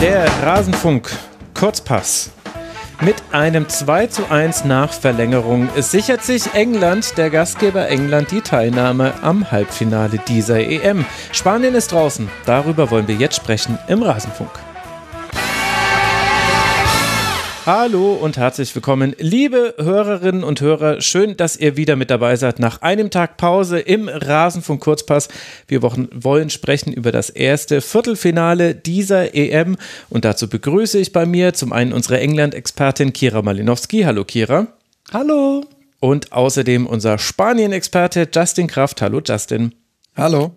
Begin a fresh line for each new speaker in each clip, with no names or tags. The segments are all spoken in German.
Der Rasenfunk Kurzpass. Mit einem 2 zu 1 nach Verlängerung sichert sich England, der Gastgeber England, die Teilnahme am Halbfinale dieser EM. Spanien ist draußen. Darüber wollen wir jetzt sprechen im Rasenfunk. Hallo und herzlich willkommen, liebe Hörerinnen und Hörer. Schön, dass ihr wieder mit dabei seid nach einem Tag Pause im Rasenfunk Kurzpass. Wir wollen sprechen über das erste Viertelfinale dieser EM und dazu begrüße ich bei mir zum einen unsere England-Expertin Kira Malinowski. Hallo Kira.
Hallo.
Und außerdem unser Spanien-Experte Justin Kraft. Hallo Justin.
Hallo.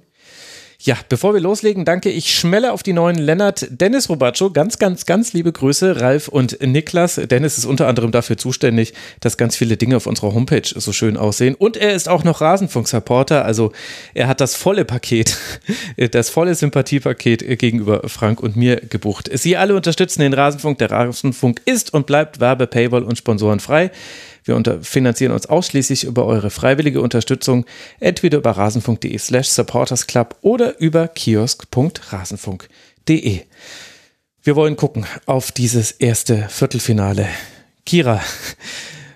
Ja, bevor wir loslegen, danke ich schmelle auf die neuen Lennart, Dennis Robaccio. Ganz, ganz, ganz liebe Grüße, Ralf und Niklas. Dennis ist unter anderem dafür zuständig, dass ganz viele Dinge auf unserer Homepage so schön aussehen. Und er ist auch noch Rasenfunk-Supporter. Also er hat das volle Paket, das volle Sympathiepaket gegenüber Frank und mir gebucht. Sie alle unterstützen den Rasenfunk. Der Rasenfunk ist und bleibt Werbe, Paywall und Sponsoren frei. Wir finanzieren uns ausschließlich über eure freiwillige Unterstützung, entweder über rasenfunk.de slash supportersclub oder über kiosk.rasenfunk.de. Wir wollen gucken auf dieses erste Viertelfinale. Kira,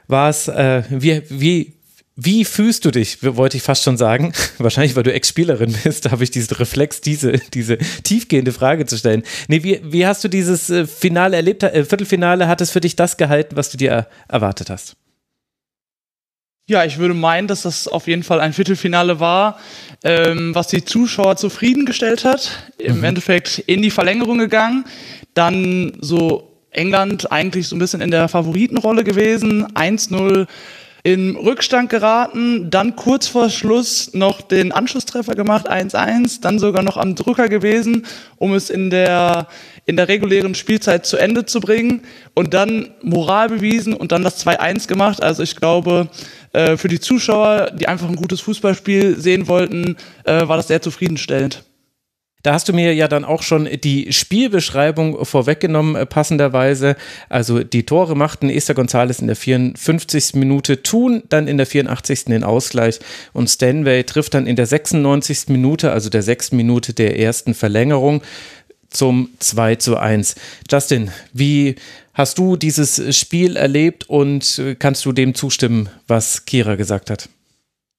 war es, äh, wie, wie, wie fühlst du dich, wollte ich fast schon sagen. Wahrscheinlich, weil du Ex-Spielerin bist, habe ich diesen Reflex, diese, diese tiefgehende Frage zu stellen. Nee, wie, wie hast du dieses äh, Finale erlebt, äh, Viertelfinale, hat es für dich das gehalten, was du dir erwartet hast?
Ja, ich würde meinen, dass das auf jeden Fall ein Viertelfinale war, ähm, was die Zuschauer zufriedengestellt hat. Im mhm. Endeffekt in die Verlängerung gegangen, dann so England eigentlich so ein bisschen in der Favoritenrolle gewesen, 1-0 in Rückstand geraten, dann kurz vor Schluss noch den Anschlusstreffer gemacht, 1-1, dann sogar noch am Drücker gewesen, um es in der, in der regulären Spielzeit zu Ende zu bringen und dann Moral bewiesen und dann das 2-1 gemacht. Also ich glaube, äh, für die Zuschauer, die einfach ein gutes Fußballspiel sehen wollten, äh, war das sehr zufriedenstellend.
Da hast du mir ja dann auch schon die Spielbeschreibung vorweggenommen, äh, passenderweise. Also die Tore machten Esther González in der 54. Minute, Thun dann in der 84. den Ausgleich und Stanway trifft dann in der 96. Minute, also der sechsten Minute der ersten Verlängerung zum 2 zu 1. Justin, wie hast du dieses Spiel erlebt und äh, kannst du dem zustimmen, was Kira gesagt hat?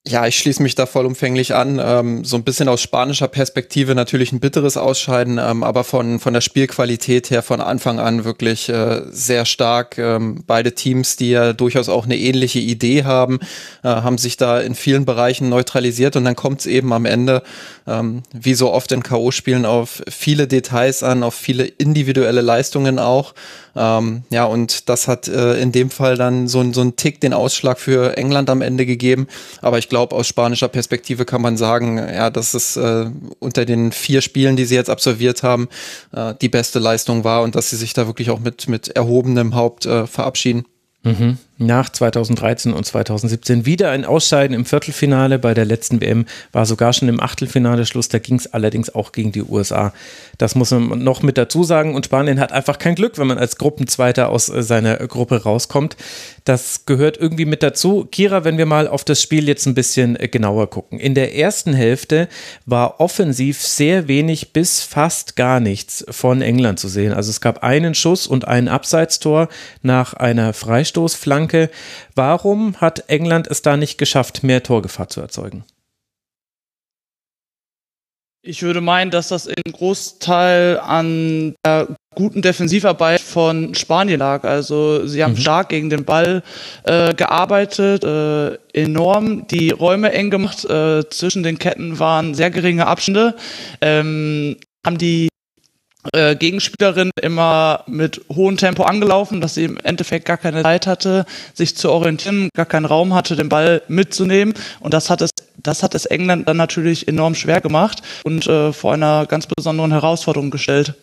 Ja, ich schließe mich da vollumfänglich an. Ähm, so ein bisschen aus spanischer Perspektive natürlich ein bitteres Ausscheiden, ähm, aber von, von der Spielqualität her von Anfang an wirklich äh, sehr stark. Ähm, beide Teams, die ja durchaus auch eine ähnliche Idee haben, äh, haben sich da in vielen Bereichen neutralisiert und dann kommt es eben am Ende, ähm, wie so oft in K.O.-Spielen, auf viele Details an, auf viele individuelle Leistungen auch. Ähm, ja, und das hat äh, in dem Fall dann so, so einen Tick den Ausschlag für England am Ende gegeben. Aber ich glaube, aus spanischer Perspektive kann man sagen, ja, dass es äh, unter den vier Spielen, die sie jetzt absolviert haben, äh, die beste Leistung war und dass sie sich da wirklich auch mit, mit erhobenem Haupt äh, verabschieden.
Mhm. Nach 2013 und 2017 wieder ein Ausscheiden im Viertelfinale. Bei der letzten WM war sogar schon im Achtelfinale Schluss. Da ging es allerdings auch gegen die USA. Das muss man noch mit dazu sagen. Und Spanien hat einfach kein Glück, wenn man als Gruppenzweiter aus äh, seiner Gruppe rauskommt. Das gehört irgendwie mit dazu. Kira, wenn wir mal auf das Spiel jetzt ein bisschen äh, genauer gucken. In der ersten Hälfte war offensiv sehr wenig bis fast gar nichts von England zu sehen. Also es gab einen Schuss und ein Abseitstor nach einer Freistoßflanke. Warum hat England es da nicht geschafft, mehr Torgefahr zu erzeugen?
Ich würde meinen, dass das in Großteil an der guten Defensivarbeit von Spanien lag. Also sie haben mhm. stark gegen den Ball äh, gearbeitet, äh, enorm die Räume eng gemacht. Äh, zwischen den Ketten waren sehr geringe Abstände. Ähm, haben die äh, Gegenspielerin immer mit hohem Tempo angelaufen, dass sie im Endeffekt gar keine Zeit hatte, sich zu orientieren, gar keinen Raum hatte, den Ball mitzunehmen. Und das hat es, das hat es England dann natürlich enorm schwer gemacht und äh, vor einer ganz besonderen Herausforderung gestellt.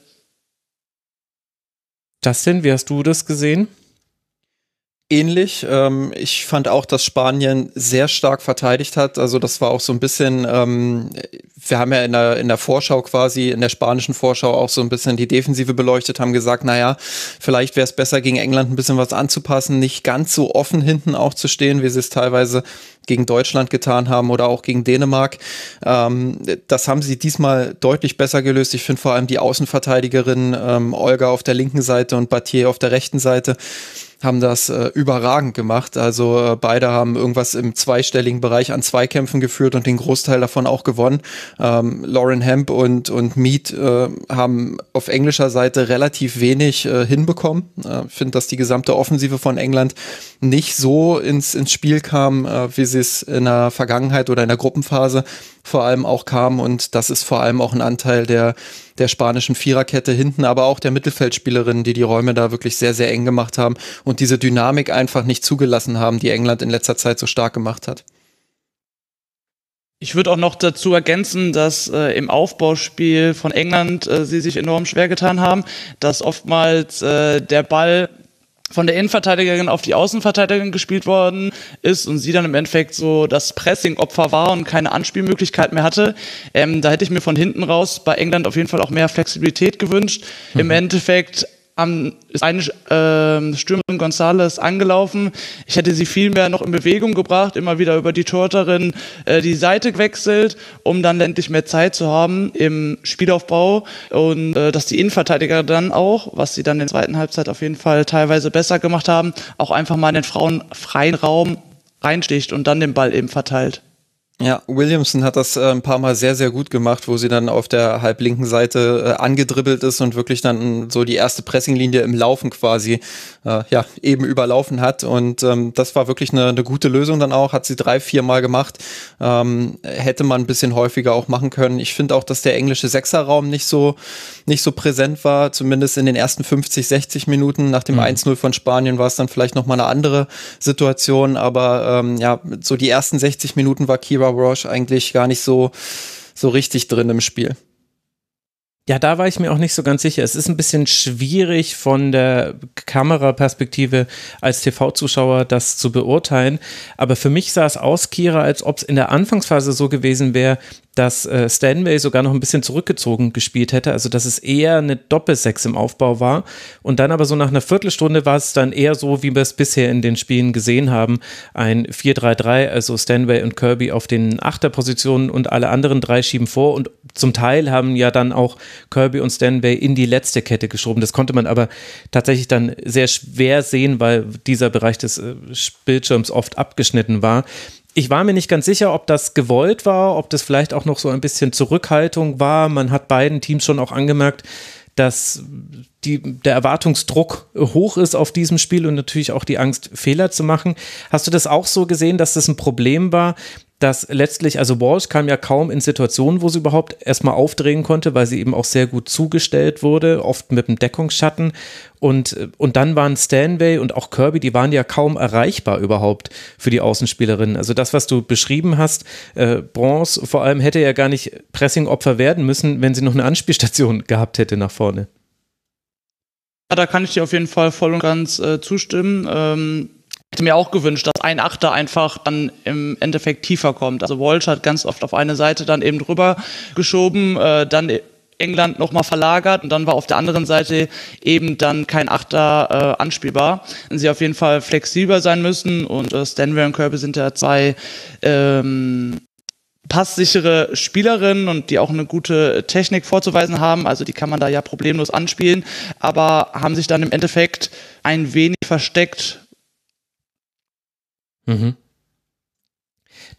Justin, wie hast du das gesehen?
Ähnlich. Ähm, ich fand auch, dass Spanien sehr stark verteidigt hat. Also das war auch so ein bisschen, ähm, wir haben ja in der, in der Vorschau quasi, in der spanischen Vorschau auch so ein bisschen die Defensive beleuchtet, haben gesagt, naja, vielleicht wäre es besser gegen England ein bisschen was anzupassen, nicht ganz so offen hinten auch zu stehen, wie sie es teilweise gegen Deutschland getan haben oder auch gegen Dänemark. Ähm, das haben sie diesmal deutlich besser gelöst. Ich finde vor allem die Außenverteidigerin ähm, Olga auf der linken Seite und Battier auf der rechten Seite haben das äh, überragend gemacht. Also äh, beide haben irgendwas im zweistelligen Bereich an Zweikämpfen geführt und den Großteil davon auch gewonnen. Ähm, Lauren Hemp und, und Mead äh, haben auf englischer Seite relativ wenig äh, hinbekommen. Ich äh, finde, dass die gesamte Offensive von England nicht so ins, ins Spiel kam, äh, wie sie es in der Vergangenheit oder in der Gruppenphase vor allem auch kam. Und das ist vor allem auch ein Anteil der, der spanischen Viererkette hinten, aber auch der Mittelfeldspielerinnen, die die Räume da wirklich sehr, sehr eng gemacht haben und diese Dynamik einfach nicht zugelassen haben, die England in letzter Zeit so stark gemacht hat.
Ich würde auch noch dazu ergänzen, dass äh, im Aufbauspiel von England äh, sie sich enorm schwer getan haben, dass oftmals äh, der Ball von der Innenverteidigerin auf die Außenverteidigerin gespielt worden ist und sie dann im Endeffekt so das Pressing-Opfer war und keine Anspielmöglichkeit mehr hatte. Ähm, da hätte ich mir von hinten raus bei England auf jeden Fall auch mehr Flexibilität gewünscht. Mhm. Im Endeffekt am, ist eine äh, Stürmerin Gonzales angelaufen. Ich hätte sie viel mehr noch in Bewegung gebracht, immer wieder über die Torterin äh, die Seite gewechselt, um dann endlich mehr Zeit zu haben im Spielaufbau und äh, dass die Innenverteidiger dann auch, was sie dann in der zweiten Halbzeit auf jeden Fall teilweise besser gemacht haben, auch einfach mal in den Frauen freien Raum reinsticht und dann den Ball eben verteilt.
Ja, Williamson hat das äh, ein paar Mal sehr, sehr gut gemacht, wo sie dann auf der halblinken Seite äh, angedribbelt ist und wirklich dann so die erste Pressinglinie im Laufen quasi äh, ja eben überlaufen hat. Und ähm, das war wirklich eine, eine gute Lösung dann auch, hat sie drei, vier Mal gemacht. Ähm, hätte man ein bisschen häufiger auch machen können. Ich finde auch, dass der englische Sechserraum nicht so, nicht so präsent war, zumindest in den ersten 50, 60 Minuten. Nach dem mhm. 1-0 von Spanien war es dann vielleicht nochmal eine andere Situation. Aber ähm, ja, so die ersten 60 Minuten war Kira Kira Roche eigentlich gar nicht so, so richtig drin im Spiel.
Ja, da war ich mir auch nicht so ganz sicher. Es ist ein bisschen schwierig von der Kameraperspektive als TV-Zuschauer das zu beurteilen. Aber für mich sah es aus, Kira, als ob es in der Anfangsphase so gewesen wäre, dass äh, Stanway sogar noch ein bisschen zurückgezogen gespielt hätte, also dass es eher eine Doppelsechs im Aufbau war. Und dann aber so nach einer Viertelstunde war es dann eher so, wie wir es bisher in den Spielen gesehen haben, ein 4-3-3, also Stanway und Kirby auf den Achterpositionen und alle anderen drei schieben vor. Und zum Teil haben ja dann auch Kirby und Stanway in die letzte Kette geschoben. Das konnte man aber tatsächlich dann sehr schwer sehen, weil dieser Bereich des äh, Bildschirms oft abgeschnitten war ich war mir nicht ganz sicher, ob das gewollt war, ob das vielleicht auch noch so ein bisschen Zurückhaltung war. Man hat beiden Teams schon auch angemerkt, dass die, der Erwartungsdruck hoch ist auf diesem Spiel und natürlich auch die Angst, Fehler zu machen. Hast du das auch so gesehen, dass das ein Problem war, dass letztlich, also Walsh kam ja kaum in Situationen, wo sie überhaupt erstmal aufdrehen konnte, weil sie eben auch sehr gut zugestellt wurde, oft mit einem Deckungsschatten. Und, und dann waren Stanway und auch Kirby, die waren ja kaum erreichbar überhaupt für die Außenspielerinnen. Also das, was du beschrieben hast, äh, Bronze vor allem hätte ja gar nicht Pressingopfer werden müssen, wenn sie noch eine Anspielstation gehabt hätte nach vorne.
Ja, da kann ich dir auf jeden Fall voll und ganz äh, zustimmen. Ähm, hätte mir auch gewünscht, dass ein Achter einfach dann im Endeffekt tiefer kommt. Also Walsh hat ganz oft auf eine Seite dann eben drüber geschoben, äh, dann England nochmal verlagert und dann war auf der anderen Seite eben dann kein Achter äh, anspielbar. Und sie auf jeden Fall flexibler sein müssen und äh, Stanway und Kirby sind ja zwei ähm, passsichere Spielerinnen und die auch eine gute Technik vorzuweisen haben. Also die kann man da ja problemlos anspielen, aber haben sich dann im Endeffekt ein wenig versteckt
Mhm.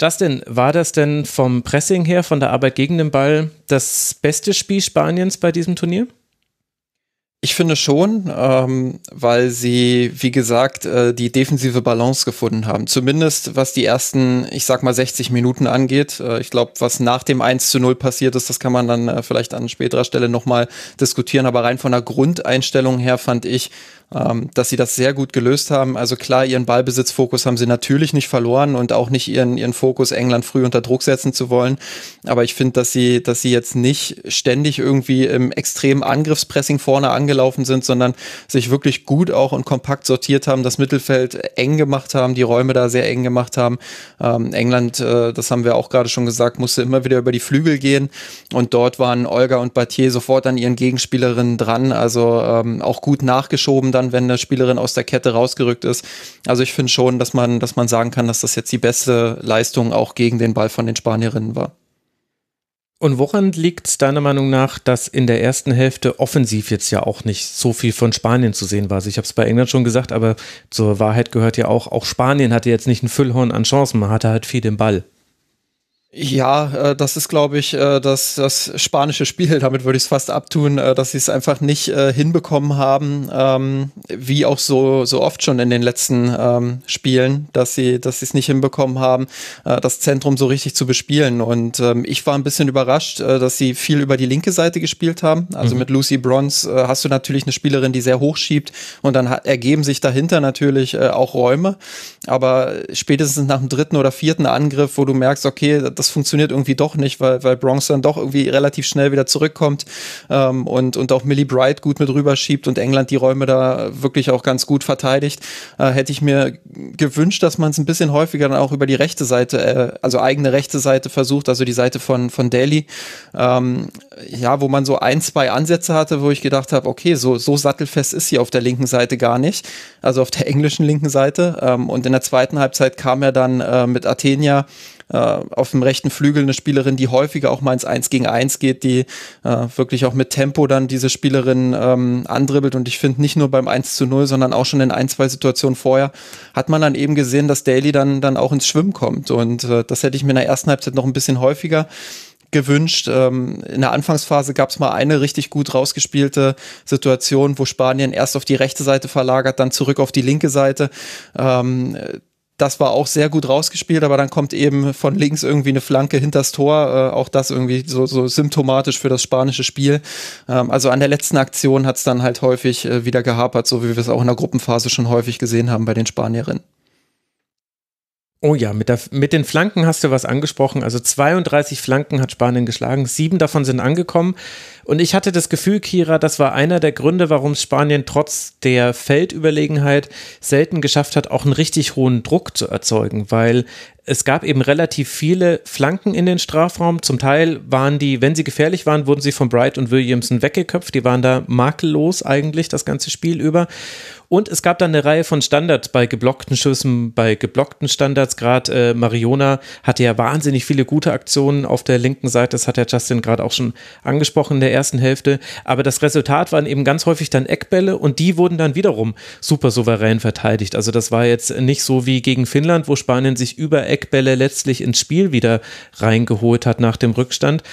Justin, war das denn vom Pressing her, von der Arbeit gegen den Ball, das beste Spiel Spaniens bei diesem Turnier?
Ich finde schon, ähm, weil sie, wie gesagt, äh, die defensive Balance gefunden haben. Zumindest was die ersten, ich sag mal, 60 Minuten angeht. Äh, ich glaube, was nach dem 1 zu 0 passiert ist, das kann man dann äh, vielleicht an späterer Stelle nochmal diskutieren. Aber rein von der Grundeinstellung her fand ich, ähm, dass sie das sehr gut gelöst haben. Also klar, ihren Ballbesitzfokus haben sie natürlich nicht verloren und auch nicht ihren, ihren Fokus, England früh unter Druck setzen zu wollen. Aber ich finde, dass sie, dass sie jetzt nicht ständig irgendwie im extremen Angriffspressing vorne angelaufen sind, sondern sich wirklich gut auch und kompakt sortiert haben, das Mittelfeld eng gemacht haben, die Räume da sehr eng gemacht haben. Ähm, England, äh, das haben wir auch gerade schon gesagt, musste immer wieder über die Flügel gehen und dort waren Olga und Battier sofort an ihren Gegenspielerinnen dran, also ähm, auch gut nachgeschoben dann, wenn eine Spielerin aus der Kette rausgerückt ist. Also ich finde schon, dass man, dass man sagen kann, dass das jetzt die beste Leistung auch gegen den Ball von den Spanierinnen war.
Und woran liegt es deiner Meinung nach, dass in der ersten Hälfte offensiv jetzt ja auch nicht so viel von Spanien zu sehen war? Also ich habe es bei England schon gesagt, aber zur Wahrheit gehört ja auch, auch Spanien hatte jetzt nicht ein Füllhorn an Chancen, man hatte halt viel den Ball.
Ja, äh, das ist, glaube ich, äh, das, das spanische Spiel. Damit würde ich es fast abtun, äh, dass sie es einfach nicht äh, hinbekommen haben, ähm, wie auch so, so oft schon in den letzten ähm, Spielen, dass sie dass sie es nicht hinbekommen haben, äh, das Zentrum so richtig zu bespielen. Und ähm, ich war ein bisschen überrascht, äh, dass sie viel über die linke Seite gespielt haben. Also mhm. mit Lucy Bronze äh, hast du natürlich eine Spielerin, die sehr hoch schiebt und dann ergeben sich dahinter natürlich äh, auch Räume. Aber spätestens nach dem dritten oder vierten Angriff, wo du merkst, okay, das das funktioniert irgendwie doch nicht, weil, weil Bronx dann doch irgendwie relativ schnell wieder zurückkommt ähm, und, und auch Millie Bright gut mit rüberschiebt und England die Räume da wirklich auch ganz gut verteidigt. Äh, hätte ich mir gewünscht, dass man es ein bisschen häufiger dann auch über die rechte Seite, äh, also eigene rechte Seite versucht, also die Seite von, von Daly. Ähm, ja, wo man so ein, zwei Ansätze hatte, wo ich gedacht habe, okay, so, so sattelfest ist sie auf der linken Seite gar nicht, also auf der englischen linken Seite. Ähm, und in der zweiten Halbzeit kam er dann äh, mit Athenia äh, auf dem rechten Flügel eine Spielerin, die häufiger auch mal ins 1 gegen 1 geht, die äh, wirklich auch mit Tempo dann diese Spielerin ähm, andribbelt. Und ich finde nicht nur beim 1 zu 0, sondern auch schon in ein, zwei Situationen vorher, hat man dann eben gesehen, dass Daly dann, dann auch ins Schwimmen kommt. Und äh, das hätte ich mir in der ersten Halbzeit noch ein bisschen häufiger gewünscht. Ähm, in der Anfangsphase gab es mal eine richtig gut rausgespielte Situation, wo Spanien erst auf die rechte Seite verlagert, dann zurück auf die linke Seite. Ähm, das war auch sehr gut rausgespielt, aber dann kommt eben von links irgendwie eine Flanke hinters Tor. Äh, auch das irgendwie so, so symptomatisch für das spanische Spiel. Ähm, also an der letzten Aktion hat es dann halt häufig äh, wieder gehapert, so wie wir es auch in der Gruppenphase schon häufig gesehen haben bei den Spanierinnen.
Oh ja, mit, der, mit den Flanken hast du was angesprochen. Also 32 Flanken hat Spanien geschlagen, sieben davon sind angekommen. Und ich hatte das Gefühl, Kira, das war einer der Gründe, warum Spanien trotz der Feldüberlegenheit selten geschafft hat, auch einen richtig hohen Druck zu erzeugen, weil es gab eben relativ viele Flanken in den Strafraum. Zum Teil waren die, wenn sie gefährlich waren, wurden sie von Bright und Williamson weggeköpft. Die waren da makellos eigentlich das ganze Spiel über. Und es gab dann eine Reihe von Standards bei geblockten Schüssen, bei geblockten Standards. Gerade äh, Mariona hatte ja wahnsinnig viele gute Aktionen auf der linken Seite. Das hat ja Justin gerade auch schon angesprochen in der ersten Hälfte. Aber das Resultat waren eben ganz häufig dann Eckbälle und die wurden dann wiederum super souverän verteidigt. Also das war jetzt nicht so wie gegen Finnland, wo Spanien sich über Eckbälle letztlich ins Spiel wieder reingeholt hat nach dem Rückstand,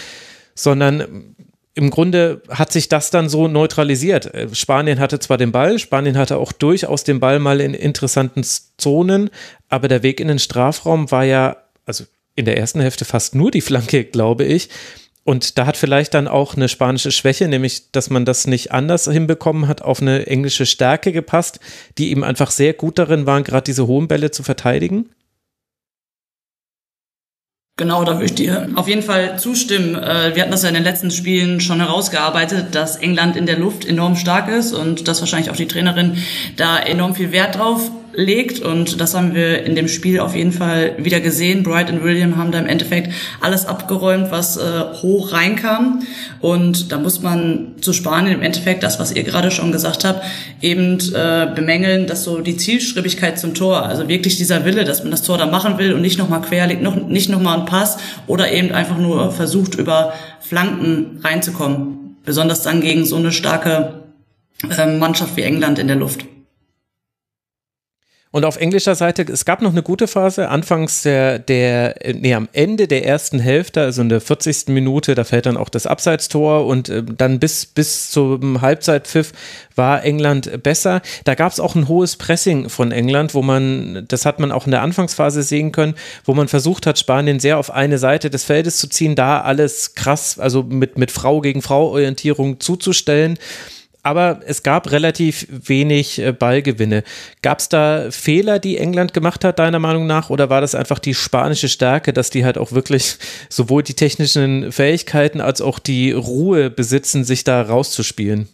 sondern im Grunde hat sich das dann so neutralisiert. Spanien hatte zwar den Ball, Spanien hatte auch durchaus den Ball mal in interessanten Zonen, aber der Weg in den Strafraum war ja, also in der ersten Hälfte fast nur die Flanke, glaube ich. Und da hat vielleicht dann auch eine spanische Schwäche, nämlich, dass man das nicht anders hinbekommen hat, auf eine englische Stärke gepasst, die eben einfach sehr gut darin waren, gerade diese hohen Bälle zu verteidigen.
Genau, da würde ich dir auf jeden Fall zustimmen. Äh, wir hatten das ja in den letzten Spielen schon herausgearbeitet, dass England in der Luft enorm stark ist und dass wahrscheinlich auch die Trainerin da enorm viel Wert drauf legt und das haben wir in dem Spiel auf jeden Fall wieder gesehen. Bright und William haben da im Endeffekt alles abgeräumt, was äh, hoch reinkam und da muss man zu Spanien im Endeffekt das, was ihr gerade schon gesagt habt, eben äh, bemängeln, dass so die Zielstrebigkeit zum Tor, also wirklich dieser Wille, dass man das Tor da machen will und nicht nochmal quer liegt, noch, nicht nochmal ein Pass oder eben einfach nur versucht über Flanken reinzukommen, besonders dann gegen so eine starke äh, Mannschaft wie England in der Luft.
Und auf englischer Seite, es gab noch eine gute Phase, anfangs der, der, nee, am Ende der ersten Hälfte, also in der 40. Minute, da fällt dann auch das Abseitstor und äh, dann bis, bis zum Halbzeitpfiff war England besser. Da gab es auch ein hohes Pressing von England, wo man, das hat man auch in der Anfangsphase sehen können, wo man versucht hat, Spanien sehr auf eine Seite des Feldes zu ziehen, da alles krass, also mit, mit Frau gegen Frau Orientierung zuzustellen aber es gab relativ wenig äh, Ballgewinne. Gab es da Fehler, die England gemacht hat, deiner Meinung nach, oder war das einfach die spanische Stärke, dass die halt auch wirklich sowohl die technischen Fähigkeiten als auch die Ruhe besitzen, sich da rauszuspielen?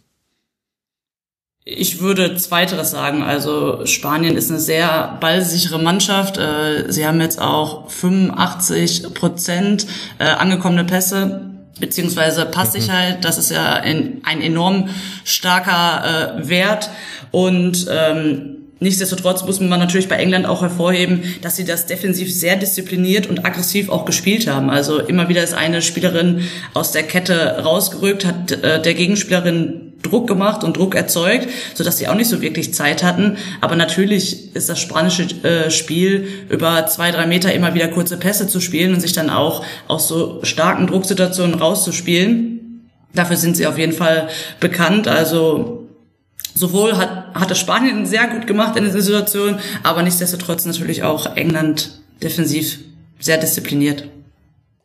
Ich würde zweiteres sagen. Also Spanien ist eine sehr ballsichere Mannschaft. Äh, sie haben jetzt auch 85 Prozent äh, angekommene Pässe beziehungsweise Passsicherheit, das ist ja ein, ein enorm starker äh, Wert und ähm, Nichtsdestotrotz muss man natürlich bei England auch hervorheben, dass sie das defensiv sehr diszipliniert und aggressiv auch gespielt haben. Also immer wieder ist eine Spielerin aus der Kette rausgerückt, hat äh, der Gegenspielerin Druck gemacht und Druck erzeugt, so dass sie auch nicht so wirklich Zeit hatten. Aber natürlich ist das spanische äh, Spiel über zwei, drei Meter immer wieder kurze Pässe zu spielen und sich dann auch aus so starken Drucksituationen rauszuspielen. Dafür sind sie auf jeden Fall bekannt. Also sowohl hat, hat es Spanien sehr gut gemacht in dieser Situation, aber nichtsdestotrotz natürlich auch England defensiv sehr diszipliniert.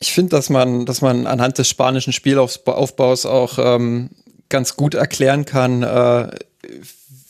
Ich finde, dass man, dass man anhand des spanischen Spielaufbaus auch ähm, ganz gut erklären kann, äh,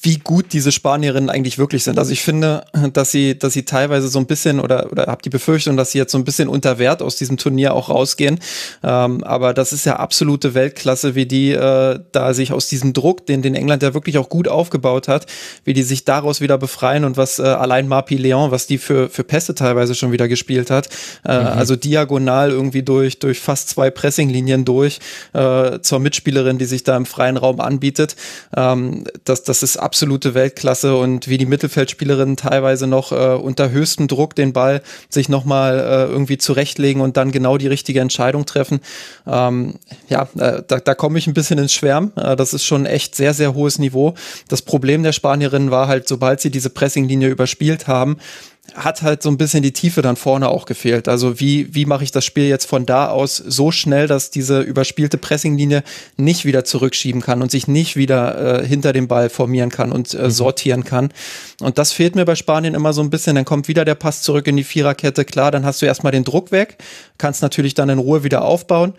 wie gut diese Spanierinnen eigentlich wirklich sind. Also ich finde, dass sie, dass sie teilweise so ein bisschen oder, oder habe die Befürchtung, dass sie jetzt so ein bisschen unter Wert aus diesem Turnier auch rausgehen. Ähm, aber das ist ja absolute Weltklasse, wie die äh, da sich aus diesem Druck, den, den England ja wirklich auch gut aufgebaut hat, wie die sich daraus wieder befreien und was äh, allein Marpi Leon, was die für, für Pässe teilweise schon wieder gespielt hat. Äh, mhm. Also diagonal irgendwie durch, durch fast zwei Pressinglinien durch äh, zur Mitspielerin, die sich da im freien Raum anbietet. Ähm, das, das ist absolut absolute Weltklasse und wie die Mittelfeldspielerinnen teilweise noch äh, unter höchstem Druck den Ball sich nochmal äh, irgendwie zurechtlegen und dann genau die richtige Entscheidung treffen. Ähm, ja, äh, da, da komme ich ein bisschen ins Schwärmen. Äh, das ist schon echt sehr, sehr hohes Niveau. Das Problem der Spanierinnen war halt, sobald sie diese Pressinglinie überspielt haben, hat halt so ein bisschen die Tiefe dann vorne auch gefehlt. Also wie, wie mache ich das Spiel jetzt von da aus so schnell, dass diese überspielte Pressinglinie nicht wieder zurückschieben kann und sich nicht wieder äh, hinter dem Ball formieren kann und äh, mhm. sortieren kann. Und das fehlt mir bei Spanien immer so ein bisschen. Dann kommt wieder der Pass zurück in die Viererkette. Klar, dann hast du erstmal den Druck weg, kannst natürlich dann in Ruhe wieder aufbauen,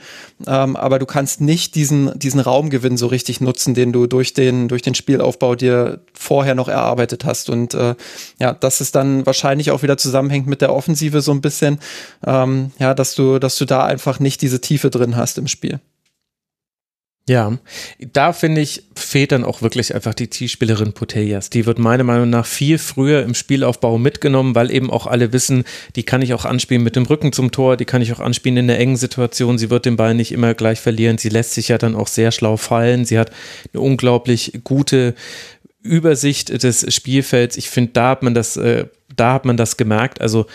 ähm, aber du kannst nicht diesen, diesen Raumgewinn so richtig nutzen, den du durch den, durch den Spielaufbau dir vorher noch erarbeitet hast. Und äh, ja, das ist dann wahrscheinlich wahrscheinlich auch wieder zusammenhängt mit der Offensive so ein bisschen, ähm, ja, dass du, dass du da einfach nicht diese Tiefe drin hast im Spiel.
Ja, da finde ich, fehlt dann auch wirklich einfach die Zielspielerin Putellas. Die wird meiner Meinung nach viel früher im Spielaufbau mitgenommen, weil eben auch alle wissen, die kann ich auch anspielen mit dem Rücken zum Tor, die kann ich auch anspielen in der engen Situation. Sie wird den Ball nicht immer gleich verlieren. Sie lässt sich ja dann auch sehr schlau fallen. Sie hat eine unglaublich gute Übersicht des Spielfelds. Ich finde, da hat man das, äh, da hat man das gemerkt. Also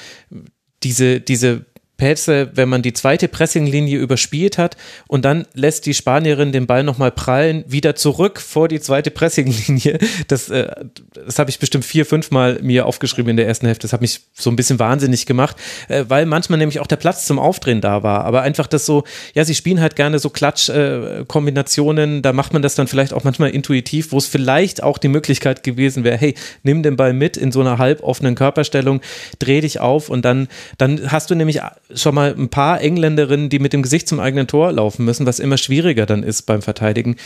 diese, diese Pässe, wenn man die zweite Pressinglinie überspielt hat und dann lässt die Spanierin den Ball nochmal prallen, wieder zurück vor die zweite Pressinglinie. Das, äh, das habe ich bestimmt vier, fünf Mal mir aufgeschrieben in der ersten Hälfte. Das hat mich so ein bisschen wahnsinnig gemacht, äh, weil manchmal nämlich auch der Platz zum Aufdrehen da war. Aber einfach das so, ja, sie spielen halt gerne so Klatsch-Kombinationen. Äh, da macht man das dann vielleicht auch manchmal intuitiv, wo es vielleicht auch die Möglichkeit gewesen wäre, hey, nimm den Ball mit in so einer halboffenen Körperstellung, dreh dich auf und dann, dann hast du nämlich schon mal ein paar Engländerinnen, die mit dem Gesicht zum eigenen Tor laufen müssen, was immer schwieriger dann ist beim Verteidigen.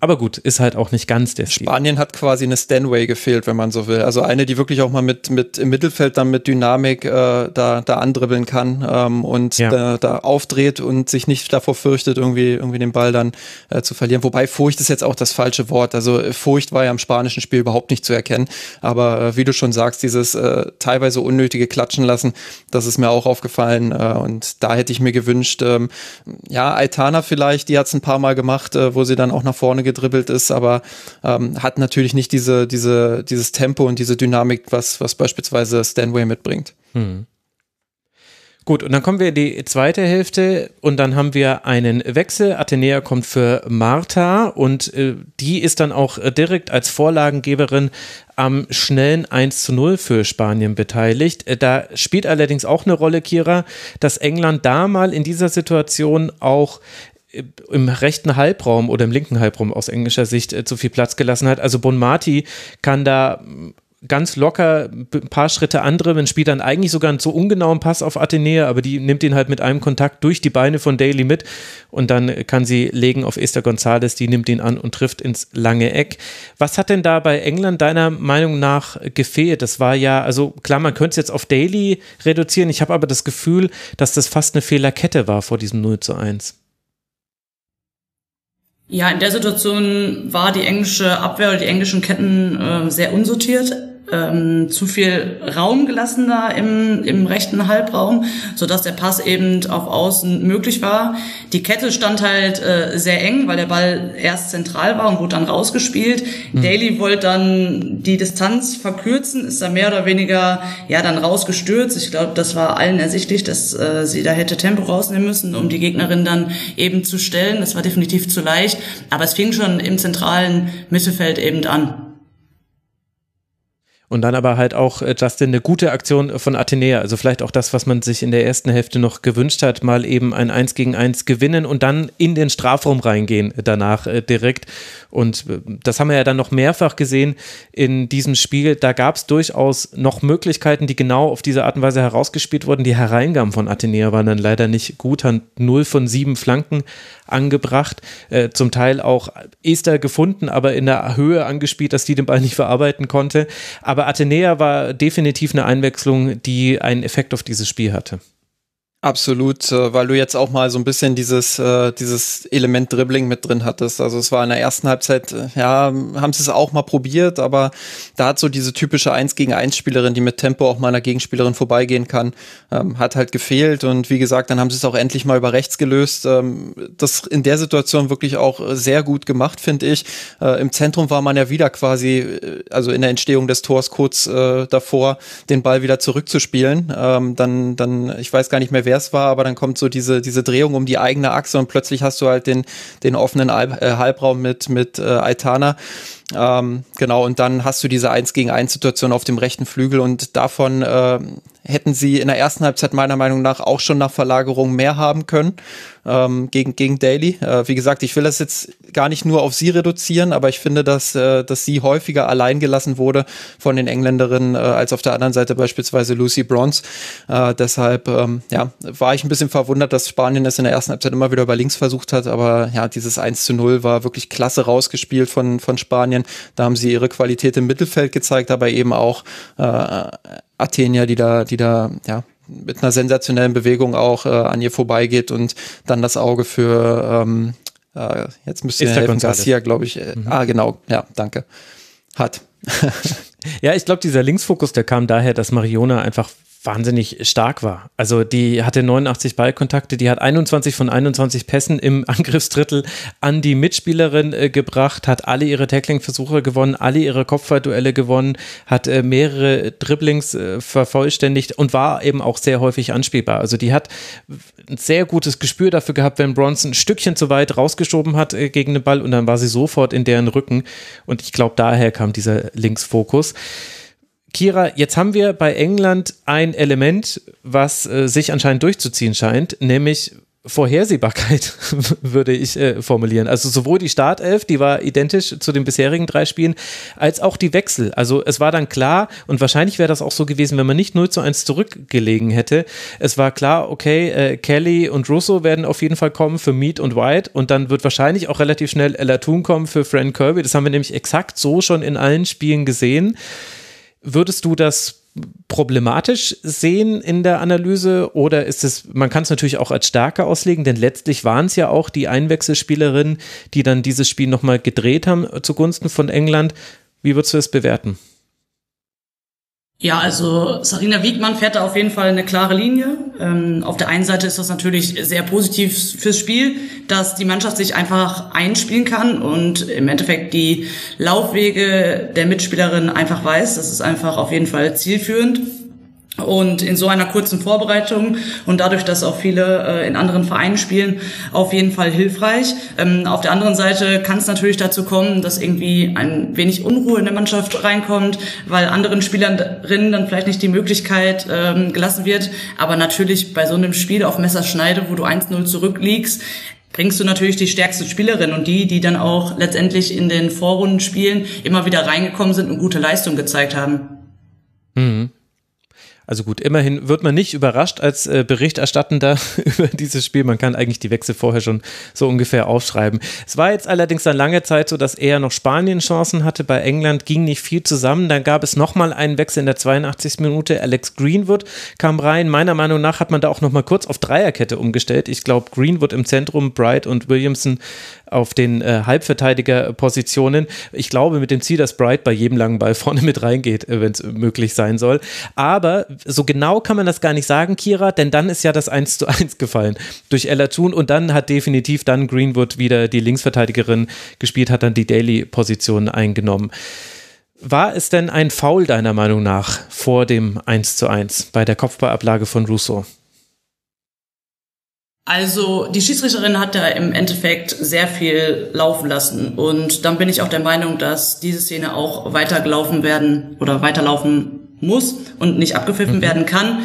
Aber gut, ist halt auch nicht ganz der
Stil. Spanien hat quasi eine Stanway gefehlt, wenn man so will. Also eine, die wirklich auch mal mit, mit im Mittelfeld dann mit Dynamik äh, da, da andribbeln kann ähm, und ja. da, da aufdreht und sich nicht davor fürchtet, irgendwie, irgendwie den Ball dann äh, zu verlieren. Wobei Furcht ist jetzt auch das falsche Wort. Also Furcht war ja im spanischen Spiel überhaupt nicht zu erkennen. Aber äh, wie du schon sagst, dieses äh, teilweise unnötige Klatschen lassen, das ist mir auch aufgefallen. Äh, und da hätte ich mir gewünscht, ähm, ja, Aitana vielleicht, die hat es ein paar Mal gemacht, äh, wo sie dann auch nach vorne gedribbelt ist, aber ähm, hat natürlich nicht diese, diese, dieses Tempo und diese Dynamik, was, was beispielsweise Stanway mitbringt. Hm.
Gut, und dann kommen wir in die zweite Hälfte und dann haben wir einen Wechsel. Athenea kommt für Martha und äh, die ist dann auch direkt als Vorlagengeberin am schnellen 1 zu 0 für Spanien beteiligt. Äh, da spielt allerdings auch eine Rolle, Kira, dass England da mal in dieser Situation auch im rechten Halbraum oder im linken Halbraum aus englischer Sicht äh, zu viel Platz gelassen hat. Also Bonmati kann da ganz locker ein paar Schritte andribbeln, spielt dann eigentlich sogar einen zu ungenauen Pass auf Athenea, aber die nimmt ihn halt mit einem Kontakt durch die Beine von Daly mit und dann kann sie legen auf Esther Gonzalez, die nimmt ihn an und trifft ins lange Eck. Was hat denn da bei England deiner Meinung nach gefehlt? Das war ja, also klar, man könnte es jetzt auf Daly reduzieren, ich habe aber das Gefühl, dass das fast eine Fehlerkette war vor diesem 0 zu 1.
Ja, in der Situation war die englische Abwehr oder die englischen Ketten äh, sehr unsortiert. Ähm, zu viel Raum gelassen da im, im rechten Halbraum, so dass der Pass eben auf Außen möglich war. Die Kette stand halt äh, sehr eng, weil der Ball erst zentral war und wurde dann rausgespielt. Mhm. Daly wollte dann die Distanz verkürzen, ist da mehr oder weniger ja dann rausgestürzt. Ich glaube, das war allen ersichtlich, dass äh, sie da hätte Tempo rausnehmen müssen, um die Gegnerin dann eben zu stellen. Das war definitiv zu leicht, aber es fing schon im zentralen Mittelfeld eben an.
Und dann aber halt auch, äh, Justin, eine gute Aktion von Athenea. Also vielleicht auch das, was man sich in der ersten Hälfte noch gewünscht hat, mal eben ein 1 gegen 1 gewinnen und dann in den Strafraum reingehen danach äh, direkt. Und äh, das haben wir ja dann noch mehrfach gesehen in diesem Spiel. Da gab es durchaus noch Möglichkeiten, die genau auf diese Art und Weise herausgespielt wurden. Die Hereingaben von Athenea waren dann leider nicht gut, hat 0 von 7 Flanken angebracht, äh, zum Teil auch Esther gefunden, aber in der Höhe angespielt, dass die den Ball nicht verarbeiten konnte. Aber Athenea war definitiv eine Einwechslung, die einen Effekt auf dieses Spiel hatte.
Absolut, äh, weil du jetzt auch mal so ein bisschen dieses, äh, dieses Element Dribbling mit drin hattest. Also es war in der ersten Halbzeit, äh, ja, haben sie es auch mal probiert, aber da hat so diese typische 1 gegen 1 Spielerin, die mit Tempo auch mal einer Gegenspielerin vorbeigehen kann, ähm, hat halt gefehlt. Und wie gesagt, dann haben sie es auch endlich mal über rechts gelöst. Ähm, das in der Situation wirklich auch sehr gut gemacht, finde ich. Im Zentrum war man ja wieder quasi, also in der Entstehung des Tors kurz davor, den Ball wieder zurückzuspielen. Ähm, dann, dann, ich weiß gar nicht mehr, es war, aber dann kommt so diese, diese Drehung um die eigene Achse und plötzlich hast du halt den, den offenen Alb, äh, Halbraum mit, mit äh, Aitana. Ähm, genau, und dann hast du diese 1 gegen 1 Situation auf dem rechten Flügel und davon äh, hätten sie in der ersten Halbzeit meiner Meinung nach auch schon nach Verlagerung mehr haben können ähm, gegen, gegen Daly. Äh, wie gesagt, ich will das jetzt gar nicht nur auf sie reduzieren, aber ich finde, dass, äh, dass sie häufiger allein gelassen wurde von den Engländerinnen äh, als auf der anderen Seite beispielsweise Lucy Bronze. Äh, deshalb ähm, ja, war ich ein bisschen verwundert, dass Spanien es in der ersten Halbzeit immer wieder über links versucht hat, aber ja, dieses 1 zu 0 war wirklich klasse rausgespielt von, von Spanien. Da haben sie ihre Qualität im Mittelfeld gezeigt, aber eben auch Athenia, die da, die da, ja, mit einer sensationellen Bewegung auch äh, an ihr vorbeigeht und dann das Auge für ähm, äh, jetzt müsste ihr helfen, Garcia, glaube ich. Äh, mhm. Ah, genau, ja, danke. Hat.
ja, ich glaube, dieser Linksfokus, der kam daher, dass Mariona einfach wahnsinnig stark war. Also die hatte 89 Ballkontakte, die hat 21 von 21 Pässen im Angriffsdrittel an die Mitspielerin äh, gebracht, hat alle ihre Tackling-Versuche gewonnen, alle ihre Kopfballduelle gewonnen, hat äh, mehrere Dribblings äh, vervollständigt und war eben auch sehr häufig anspielbar. Also die hat ein sehr gutes Gespür dafür gehabt, wenn Bronson ein Stückchen zu weit rausgeschoben hat äh, gegen den Ball und dann war sie sofort in deren Rücken und ich glaube, daher kam dieser Linksfokus. Kira, jetzt haben wir bei England ein Element, was äh, sich anscheinend durchzuziehen scheint, nämlich Vorhersehbarkeit, würde ich äh, formulieren. Also sowohl die Startelf, die war identisch zu den bisherigen drei Spielen, als auch die Wechsel. Also es war dann klar, und wahrscheinlich wäre das auch so gewesen, wenn man nicht 0 zu 1 zurückgelegen hätte. Es war klar, okay, äh, Kelly und Russo werden auf jeden Fall kommen für Mead und White und dann wird wahrscheinlich auch relativ schnell Ella Toon kommen für Frank Kirby. Das haben wir nämlich exakt so schon in allen Spielen gesehen. Würdest du das problematisch sehen in der Analyse oder ist es, man kann es natürlich auch als Stärke auslegen, denn letztlich waren es ja auch die Einwechselspielerinnen, die dann dieses Spiel nochmal gedreht haben zugunsten von England. Wie würdest du es bewerten?
Ja, also Sarina Wiegmann fährt da auf jeden Fall eine klare Linie. Ähm, auf der einen Seite ist das natürlich sehr positiv fürs Spiel, dass die Mannschaft sich einfach einspielen kann und im Endeffekt die Laufwege der Mitspielerin einfach weiß. Das ist einfach auf jeden Fall zielführend. Und in so einer kurzen Vorbereitung und dadurch, dass auch viele äh, in anderen Vereinen spielen, auf jeden Fall hilfreich. Ähm, auf der anderen Seite kann es natürlich dazu kommen, dass irgendwie ein wenig Unruhe in der Mannschaft reinkommt, weil anderen Spielerinnen dann vielleicht nicht die Möglichkeit ähm, gelassen wird. Aber natürlich bei so einem Spiel auf Messerschneide, wo du 1-0 zurückliegst, bringst du natürlich die stärkste Spielerin und die, die dann auch letztendlich in den Vorrundenspielen immer wieder reingekommen sind und gute Leistung gezeigt haben.
Mhm. Also gut, immerhin wird man nicht überrascht als äh, Berichterstattender über dieses Spiel. Man kann eigentlich die Wechsel vorher schon so ungefähr aufschreiben. Es war jetzt allerdings dann lange Zeit so, dass eher noch Spanien Chancen hatte. Bei England ging nicht viel zusammen. Dann gab es nochmal einen Wechsel in der 82. Minute. Alex Greenwood kam rein. Meiner Meinung nach hat man da auch nochmal kurz auf Dreierkette umgestellt. Ich glaube, Greenwood im Zentrum, Bright und Williamson auf den äh, Halbverteidigerpositionen. Ich glaube mit dem Ziel, dass Bright bei jedem langen Ball vorne mit reingeht, äh, wenn es möglich sein soll. Aber so genau kann man das gar nicht sagen, Kira, denn dann ist ja das 1 zu 1 gefallen durch Ella Thun und dann hat definitiv dann Greenwood wieder die Linksverteidigerin gespielt, hat dann die Daily-Position eingenommen. War es denn ein Foul deiner Meinung nach vor dem 1 zu 1 bei der Kopfballablage von Russo?
Also die Schiedsrichterin hat da im Endeffekt sehr viel laufen lassen und dann bin ich auch der Meinung, dass diese Szene auch weitergelaufen werden oder weiterlaufen muss und nicht abgepfiffen mhm. werden kann.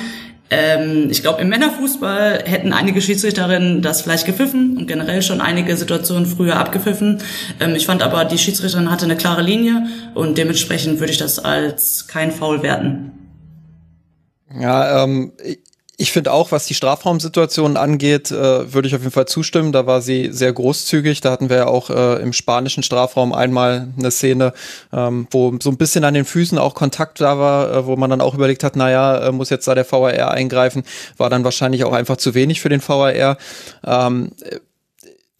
Ähm, ich glaube, im Männerfußball hätten einige Schiedsrichterinnen das vielleicht gepfiffen und generell schon einige Situationen früher abgepfiffen. Ähm, ich fand aber, die Schiedsrichterin hatte eine klare Linie und dementsprechend würde ich das als kein Foul werten.
Ja, ähm, ich finde auch, was die Strafraumsituation angeht, äh, würde ich auf jeden Fall zustimmen. Da war sie sehr großzügig. Da hatten wir ja auch äh, im spanischen Strafraum einmal eine Szene, ähm, wo so ein bisschen an den Füßen auch Kontakt da war, äh, wo man dann auch überlegt hat, naja, äh, muss jetzt da der VAR eingreifen. War dann wahrscheinlich auch einfach zu wenig für den VAR. Ähm,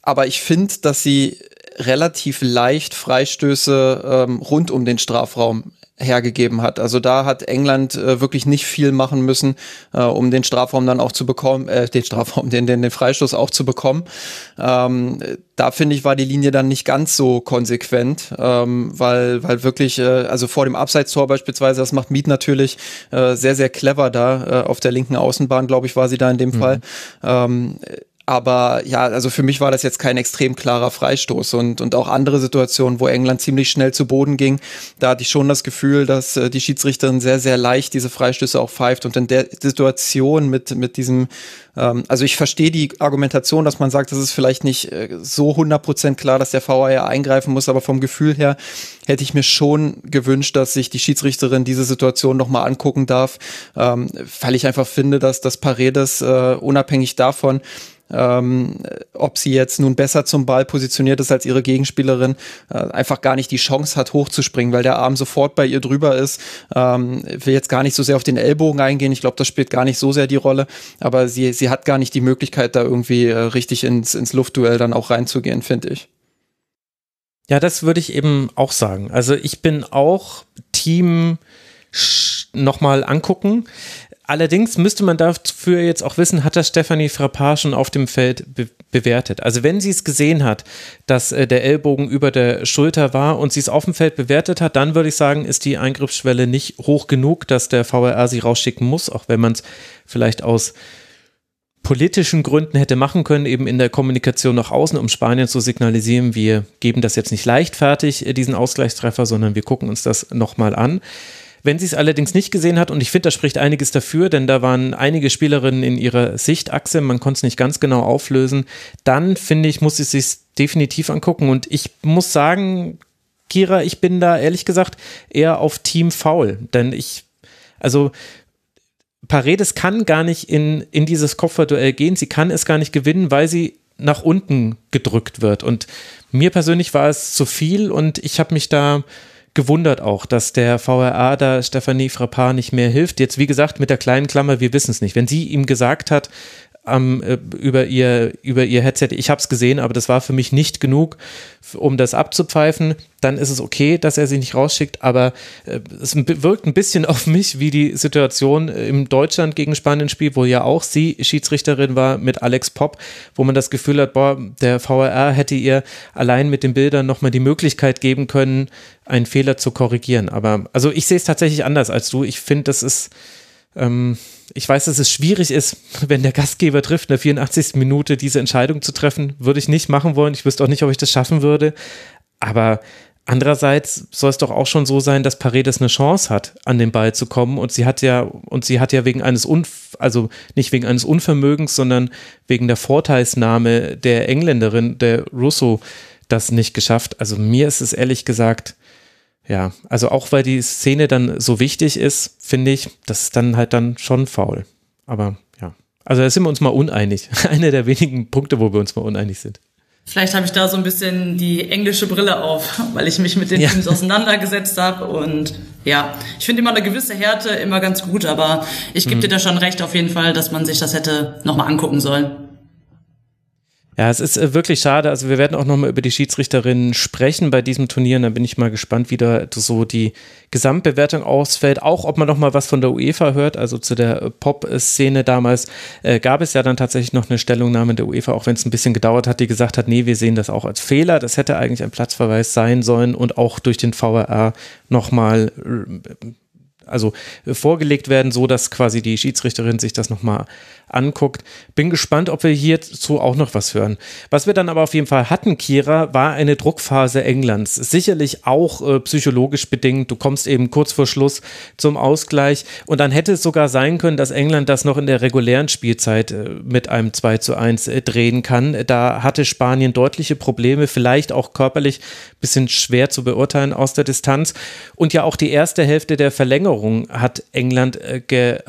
aber ich finde, dass sie relativ leicht Freistöße ähm, rund um den Strafraum hergegeben hat. Also da hat England äh, wirklich nicht viel machen müssen, äh, um den Strafraum dann auch zu bekommen, äh, den Strafraum, den, den, den Freistoß auch zu bekommen. Ähm, da finde ich, war die Linie dann nicht ganz so konsequent, ähm, weil, weil wirklich, äh, also vor dem Abseitstor beispielsweise, das macht Miet natürlich äh, sehr, sehr clever da äh, auf der linken Außenbahn, glaube ich, war sie da in dem mhm. Fall. Ähm, aber ja, also für mich war das jetzt kein extrem klarer Freistoß und, und auch andere Situationen, wo England ziemlich schnell zu Boden ging. Da hatte ich schon das Gefühl, dass äh, die Schiedsrichterin sehr, sehr leicht diese Freistöße auch pfeift. Und in der Situation mit, mit diesem, ähm, also ich verstehe die Argumentation, dass man sagt, das ist vielleicht nicht äh, so 100% klar, dass der VAR eingreifen muss, aber vom Gefühl her hätte ich mir schon gewünscht, dass sich die Schiedsrichterin diese Situation nochmal angucken darf, ähm, weil ich einfach finde, dass das Paredes äh, unabhängig davon, ähm, ob sie jetzt nun besser zum Ball positioniert ist als ihre Gegenspielerin, äh, einfach gar nicht die Chance hat, hochzuspringen, weil der Arm sofort bei ihr drüber ist. Ähm, will jetzt gar nicht so sehr auf den Ellbogen eingehen. Ich glaube, das spielt gar nicht so sehr die Rolle. Aber sie, sie hat gar nicht die Möglichkeit, da irgendwie äh, richtig ins, ins Luftduell dann auch reinzugehen, finde ich.
Ja, das würde ich eben auch sagen. Also ich bin auch Team nochmal angucken. Allerdings müsste man dafür jetzt auch wissen, hat das Stephanie Frappard schon auf dem Feld be bewertet. Also wenn sie es gesehen hat, dass äh, der Ellbogen über der Schulter war und sie es auf dem Feld bewertet hat, dann würde ich sagen, ist die Eingriffsschwelle nicht hoch genug, dass der VRR sie rausschicken muss, auch wenn man es vielleicht aus politischen Gründen hätte machen können, eben in der Kommunikation nach außen, um Spanien zu signalisieren, wir geben das jetzt nicht leichtfertig, äh, diesen Ausgleichstreffer, sondern wir gucken uns das nochmal an. Wenn sie es allerdings nicht gesehen hat, und ich finde, da spricht einiges dafür, denn da waren einige Spielerinnen in ihrer Sichtachse, man konnte es nicht ganz genau auflösen, dann finde ich, muss sie es sich definitiv angucken. Und ich muss sagen, Kira, ich bin da ehrlich gesagt eher auf Team Foul, denn ich, also Paredes kann gar nicht in, in dieses Kopfballduell gehen, sie kann es gar nicht gewinnen, weil sie nach unten gedrückt wird. Und mir persönlich war es zu viel und ich habe mich da gewundert auch, dass der VRA da Stephanie Frappard nicht mehr hilft. Jetzt, wie gesagt, mit der kleinen Klammer, wir wissen es nicht. Wenn sie ihm gesagt hat, ähm, über, ihr, über ihr Headset, ich habe es gesehen, aber das war für mich nicht genug, um das abzupfeifen, dann ist es okay, dass er sie nicht rausschickt, aber äh, es wirkt ein bisschen auf mich wie die Situation im Deutschland gegen Spanien-Spiel, wo ja auch sie Schiedsrichterin war mit Alex Popp, wo man das Gefühl hat, boah, der VRR hätte ihr allein mit den Bildern nochmal die Möglichkeit geben können, einen Fehler zu korrigieren. Aber also ich sehe es tatsächlich anders als du. Ich finde, das ist ähm, ich weiß, dass es schwierig ist, wenn der Gastgeber trifft, in der 84. Minute diese Entscheidung zu treffen. Würde ich nicht machen wollen. Ich wüsste auch nicht, ob ich das schaffen würde. Aber andererseits soll es doch auch schon so sein, dass Paredes eine Chance hat, an den Ball zu kommen. Und sie hat ja, und sie hat ja wegen eines Unf also nicht wegen eines Unvermögens, sondern wegen der Vorteilsnahme der Engländerin, der Russo, das nicht geschafft. Also mir ist es ehrlich gesagt ja, also auch weil die Szene dann so wichtig ist, finde ich, das ist dann halt dann schon faul. Aber ja, also da sind wir uns mal uneinig. Einer der wenigen Punkte, wo wir uns mal uneinig sind.
Vielleicht habe ich da so ein bisschen die englische Brille auf, weil ich mich mit den ja. Teams auseinandergesetzt habe. Und ja, ich finde immer eine gewisse Härte immer ganz gut, aber ich gebe mhm. dir da schon recht auf jeden Fall, dass man sich das hätte nochmal angucken sollen.
Ja, es ist äh, wirklich schade. Also wir werden auch nochmal über die Schiedsrichterinnen sprechen bei diesem Turnier. Und dann bin ich mal gespannt, wie da so die Gesamtbewertung ausfällt. Auch ob man nochmal was von der UEFA hört. Also zu der Pop-Szene damals äh, gab es ja dann tatsächlich noch eine Stellungnahme der UEFA, auch wenn es ein bisschen gedauert hat, die gesagt hat, nee, wir sehen das auch als Fehler. Das hätte eigentlich ein Platzverweis sein sollen und auch durch den VRR nochmal äh, also vorgelegt werden, so dass quasi die Schiedsrichterin sich das nochmal anguckt. Bin gespannt, ob wir hierzu auch noch was hören. Was wir dann aber auf jeden Fall hatten, Kira, war eine Druckphase Englands. Sicherlich auch äh, psychologisch bedingt. Du kommst eben kurz vor Schluss zum Ausgleich und dann hätte es sogar sein können, dass England das noch in der regulären Spielzeit äh, mit einem 2 zu 1 äh, drehen kann. Da hatte Spanien deutliche Probleme, vielleicht auch körperlich ein bisschen schwer zu beurteilen aus der Distanz. Und ja auch die erste Hälfte der Verlängerung hat England äh, ge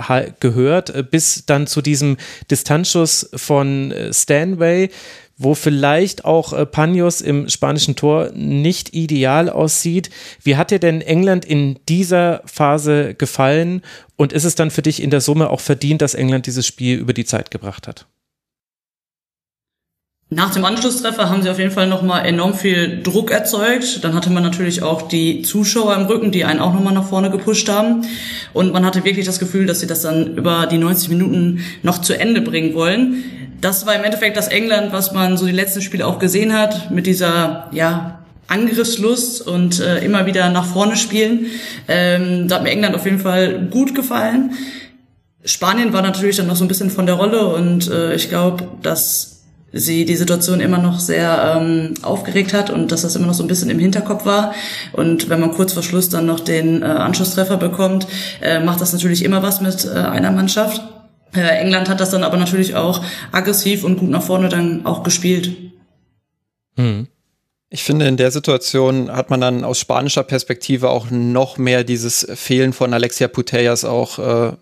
gehört, äh, bis dann zu diesem Distanzschuss von äh, Stanway, wo vielleicht auch äh, Panos im spanischen Tor nicht ideal aussieht. Wie hat dir denn England in dieser Phase gefallen und ist es dann für dich in der Summe auch verdient, dass England dieses Spiel über die Zeit gebracht hat?
Nach dem Anschlusstreffer haben sie auf jeden Fall nochmal enorm viel Druck erzeugt. Dann hatte man natürlich auch die Zuschauer im Rücken, die einen auch nochmal nach vorne gepusht haben. Und man hatte wirklich das Gefühl, dass sie das dann über die 90 Minuten noch zu Ende bringen wollen. Das war im Endeffekt das England, was man so die letzten Spiele auch gesehen hat, mit dieser, ja, Angriffslust und äh, immer wieder nach vorne spielen. Ähm, da hat mir England auf jeden Fall gut gefallen. Spanien war natürlich dann noch so ein bisschen von der Rolle und äh, ich glaube, dass sie die Situation immer noch sehr ähm, aufgeregt hat und dass das immer noch so ein bisschen im Hinterkopf war. Und wenn man kurz vor Schluss dann noch den äh, Anschlusstreffer bekommt, äh, macht das natürlich immer was mit äh, einer Mannschaft. Äh, England hat das dann aber natürlich auch aggressiv und gut nach vorne dann auch gespielt.
Hm. Ich finde, in der Situation hat man dann aus spanischer Perspektive auch noch mehr dieses Fehlen von Alexia Putellas auch äh,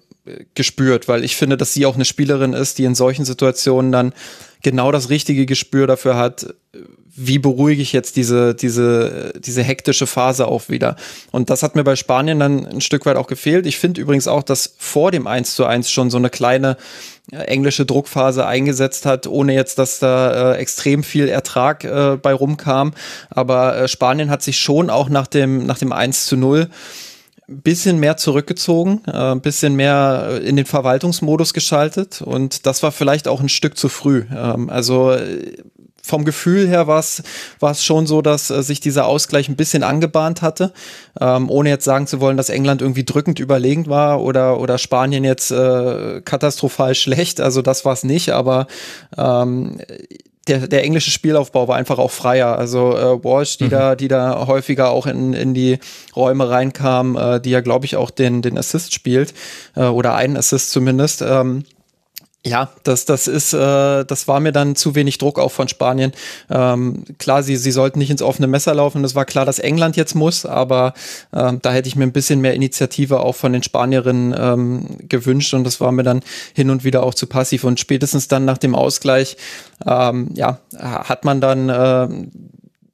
gespürt, weil ich finde, dass sie auch eine Spielerin ist, die in solchen Situationen dann genau das richtige Gespür dafür hat, wie beruhige ich jetzt diese, diese, diese hektische Phase auch wieder. Und das hat mir bei Spanien dann ein Stück weit auch gefehlt. Ich finde übrigens auch, dass vor dem 1 zu 1 schon so eine kleine äh, englische Druckphase eingesetzt hat, ohne jetzt, dass da äh, extrem viel Ertrag äh, bei rumkam. Aber äh, Spanien hat sich schon auch nach dem, nach dem 1 zu 0 bisschen mehr zurückgezogen, ein äh, bisschen mehr in den Verwaltungsmodus geschaltet und das war vielleicht auch ein Stück zu früh. Ähm, also äh, vom Gefühl her war es war es schon so, dass äh, sich dieser Ausgleich ein bisschen angebahnt hatte, ähm, ohne jetzt sagen zu wollen, dass England irgendwie drückend überlegen war oder oder Spanien jetzt äh, katastrophal schlecht. Also das war es nicht, aber ähm, der, der englische Spielaufbau war einfach auch freier. Also äh, Walsh, die mhm. da, die da häufiger auch in, in die Räume reinkam, äh, die ja, glaube ich, auch den, den Assist spielt, äh, oder einen Assist zumindest. Ähm, ja, das, das ist, äh, das war mir dann zu wenig Druck auch von Spanien. Ähm, klar, sie, sie sollten nicht ins offene Messer laufen. Es war klar, dass England jetzt muss, aber ähm, da hätte ich mir ein bisschen mehr Initiative auch von den Spanierinnen ähm, gewünscht und das war mir dann hin und wieder auch zu passiv. Und spätestens dann nach dem Ausgleich, ähm, ja, hat man dann äh,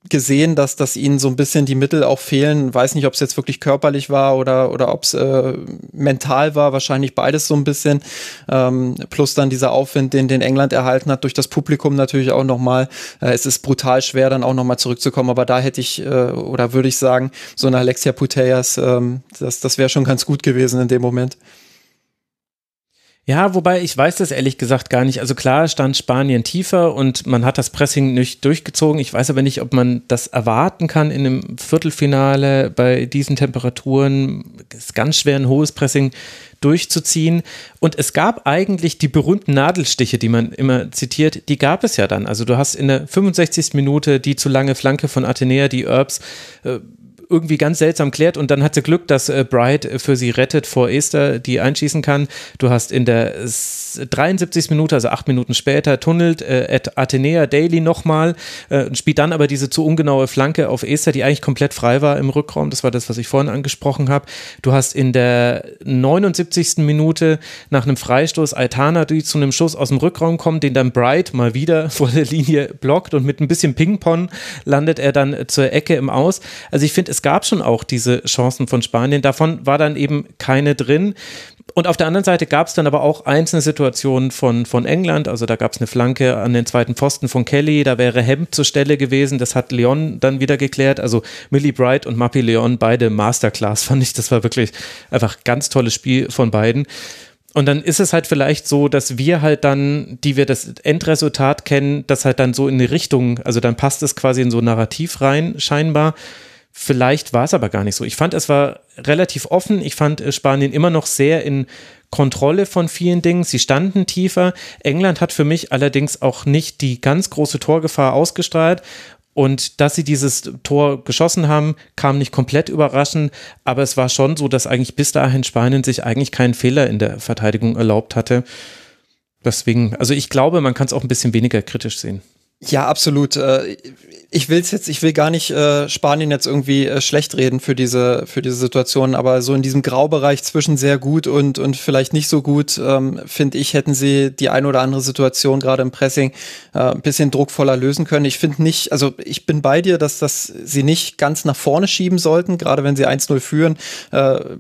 gesehen, dass, dass ihnen so ein bisschen die Mittel auch fehlen. Weiß nicht, ob es jetzt wirklich körperlich war oder, oder ob es äh, mental war. Wahrscheinlich beides so ein bisschen. Ähm, plus dann dieser Aufwind, den, den England erhalten hat, durch das Publikum natürlich auch nochmal. Äh, es ist brutal schwer, dann auch nochmal zurückzukommen. Aber da hätte ich, äh, oder würde ich sagen, so eine Alexia Putellas, ähm, das, das wäre schon ganz gut gewesen in dem Moment.
Ja, wobei ich weiß das ehrlich gesagt gar nicht. Also klar stand Spanien tiefer und man hat das Pressing nicht durchgezogen. Ich weiß aber nicht, ob man das erwarten kann in einem Viertelfinale bei diesen Temperaturen. Es ist ganz schwer, ein hohes Pressing durchzuziehen. Und es gab eigentlich die berühmten Nadelstiche, die man immer zitiert, die gab es ja dann. Also du hast in der 65. Minute die zu lange Flanke von Athenea, die Erbs äh, irgendwie ganz seltsam klärt und dann hat sie Glück, dass äh, Bright für sie rettet vor Esther, die einschießen kann. Du hast in der 73. Minute, also acht Minuten später, tunnelt äh, Athenea Daly nochmal, äh, spielt dann aber diese zu ungenaue Flanke auf Esther, die eigentlich komplett frei war im Rückraum. Das war das, was ich vorhin angesprochen habe. Du hast in der 79. Minute nach einem Freistoß Altana, die zu einem Schuss aus dem Rückraum kommt, den dann Bright mal wieder vor der Linie blockt und mit ein bisschen Ping-Pong landet er dann zur Ecke im Aus. Also ich finde, es gab schon auch diese Chancen von Spanien. Davon war dann eben keine drin. Und auf der anderen Seite gab es dann aber auch einzelne Situationen von, von England. Also da gab es eine Flanke an den zweiten Pfosten von Kelly. Da wäre Hemd zur Stelle gewesen. Das hat Leon dann wieder geklärt. Also Millie Bright und Mappy Leon, beide Masterclass, fand ich. Das war wirklich einfach ganz tolles Spiel von beiden. Und dann ist es halt vielleicht so, dass wir halt dann, die wir das Endresultat kennen, das halt dann so in die Richtung, also dann passt es quasi in so ein Narrativ rein, scheinbar. Vielleicht war es aber gar nicht so. Ich fand, es war relativ offen. Ich fand äh, Spanien immer noch sehr in Kontrolle von vielen Dingen. Sie standen tiefer. England hat für mich allerdings auch nicht die ganz große Torgefahr ausgestrahlt. Und dass sie dieses Tor geschossen haben, kam nicht komplett überraschend, aber es war schon so, dass eigentlich bis dahin Spanien sich eigentlich keinen Fehler in der Verteidigung erlaubt hatte. Deswegen, also ich glaube, man kann es auch ein bisschen weniger kritisch sehen.
Ja, absolut. Äh, ich will's jetzt, ich will gar nicht äh, Spanien jetzt irgendwie äh, schlecht reden für diese für diese Situation, aber so in diesem Graubereich zwischen sehr gut und und vielleicht nicht so gut, ähm, finde ich, hätten sie die ein oder andere Situation gerade im Pressing ein bisschen druckvoller lösen können. Ich finde nicht, also ich bin bei dir, dass das sie nicht ganz nach vorne schieben sollten, gerade wenn sie 1-0 führen,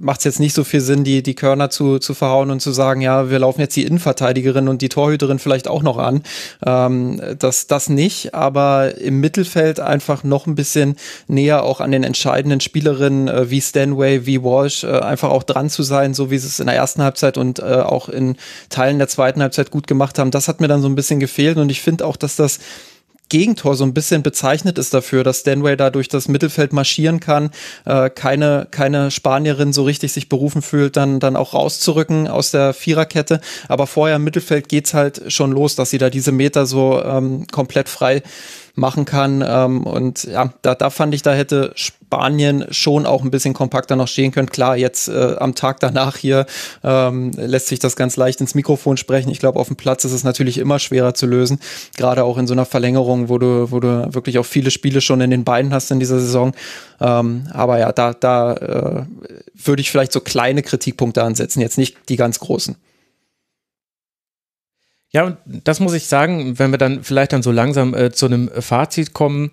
macht es jetzt nicht so viel Sinn, die die Körner zu zu verhauen und zu sagen, ja, wir laufen jetzt die Innenverteidigerin und die Torhüterin vielleicht auch noch an. Ähm, das nicht, aber im Mittelfeld Mittelfeld einfach noch ein bisschen näher auch an den entscheidenden Spielerinnen äh, wie Stanway, wie Walsh, äh, einfach auch dran zu sein, so wie sie es in der ersten Halbzeit und äh, auch in Teilen der zweiten Halbzeit gut gemacht haben. Das hat mir dann so ein bisschen gefehlt und ich finde auch, dass das Gegentor so ein bisschen bezeichnet ist dafür, dass Stanway da durch das Mittelfeld marschieren kann, äh, keine, keine Spanierin so richtig sich berufen fühlt, dann, dann auch rauszurücken aus der Viererkette. Aber vorher im Mittelfeld geht's halt schon los, dass sie da diese Meter so ähm, komplett frei machen kann. Ähm, und ja, da, da fand ich, da hätte Spanien schon auch ein bisschen kompakter noch stehen können. Klar, jetzt äh, am Tag danach hier ähm, lässt sich das ganz leicht ins Mikrofon sprechen. Ich glaube, auf dem Platz ist es natürlich immer schwerer zu lösen, gerade auch in so einer Verlängerung, wo du, wo du wirklich auch viele Spiele schon in den Beinen hast in dieser Saison. Ähm, aber ja, da, da äh, würde ich vielleicht so kleine Kritikpunkte ansetzen, jetzt nicht die ganz großen.
Ja, und das muss ich sagen, wenn wir dann vielleicht dann so langsam äh, zu einem Fazit kommen,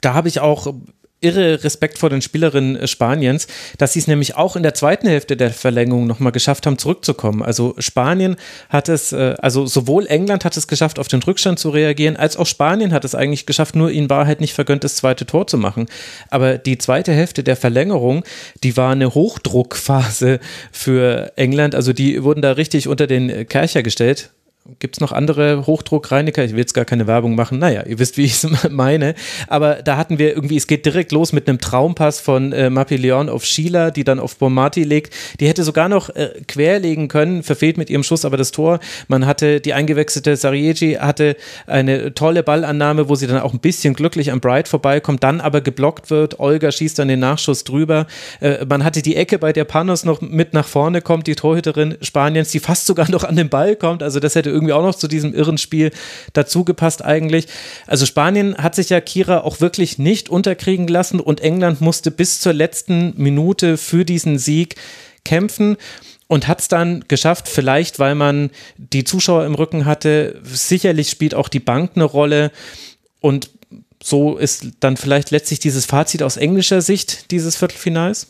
da habe ich auch irre Respekt vor den Spielerinnen äh, Spaniens, dass sie es nämlich auch in der zweiten Hälfte der Verlängerung nochmal geschafft haben, zurückzukommen. Also Spanien hat es, äh, also sowohl England hat es geschafft, auf den Rückstand zu reagieren, als auch Spanien hat es eigentlich geschafft, nur ihnen war halt nicht vergönnt, das zweite Tor zu machen. Aber die zweite Hälfte der Verlängerung, die war eine Hochdruckphase für England. Also die wurden da richtig unter den Kercher gestellt Gibt es noch andere Hochdruckreiniger? Ich will jetzt gar keine Werbung machen. Naja, ihr wisst, wie ich es meine. Aber da hatten wir irgendwie, es geht direkt los mit einem Traumpass von äh, Mapileon auf Sheila, die dann auf Bomati legt. Die hätte sogar noch äh, querlegen können, verfehlt mit ihrem Schuss aber das Tor. Man hatte die eingewechselte Sarieji, hatte eine tolle Ballannahme, wo sie dann auch ein bisschen glücklich am Bright vorbeikommt, dann aber geblockt wird. Olga schießt dann den Nachschuss drüber. Äh, man hatte die Ecke, bei der Panos noch mit nach vorne kommt, die Torhüterin Spaniens, die fast sogar noch an den Ball kommt. Also das hätte irgendwie auch noch zu diesem irren Spiel dazugepasst eigentlich. Also Spanien hat sich ja Kira auch wirklich nicht unterkriegen lassen und England musste bis zur letzten Minute für diesen Sieg kämpfen und hat es dann geschafft, vielleicht weil man die Zuschauer im Rücken hatte. Sicherlich spielt auch die Bank eine Rolle und so ist dann vielleicht letztlich dieses Fazit aus englischer Sicht dieses Viertelfinals.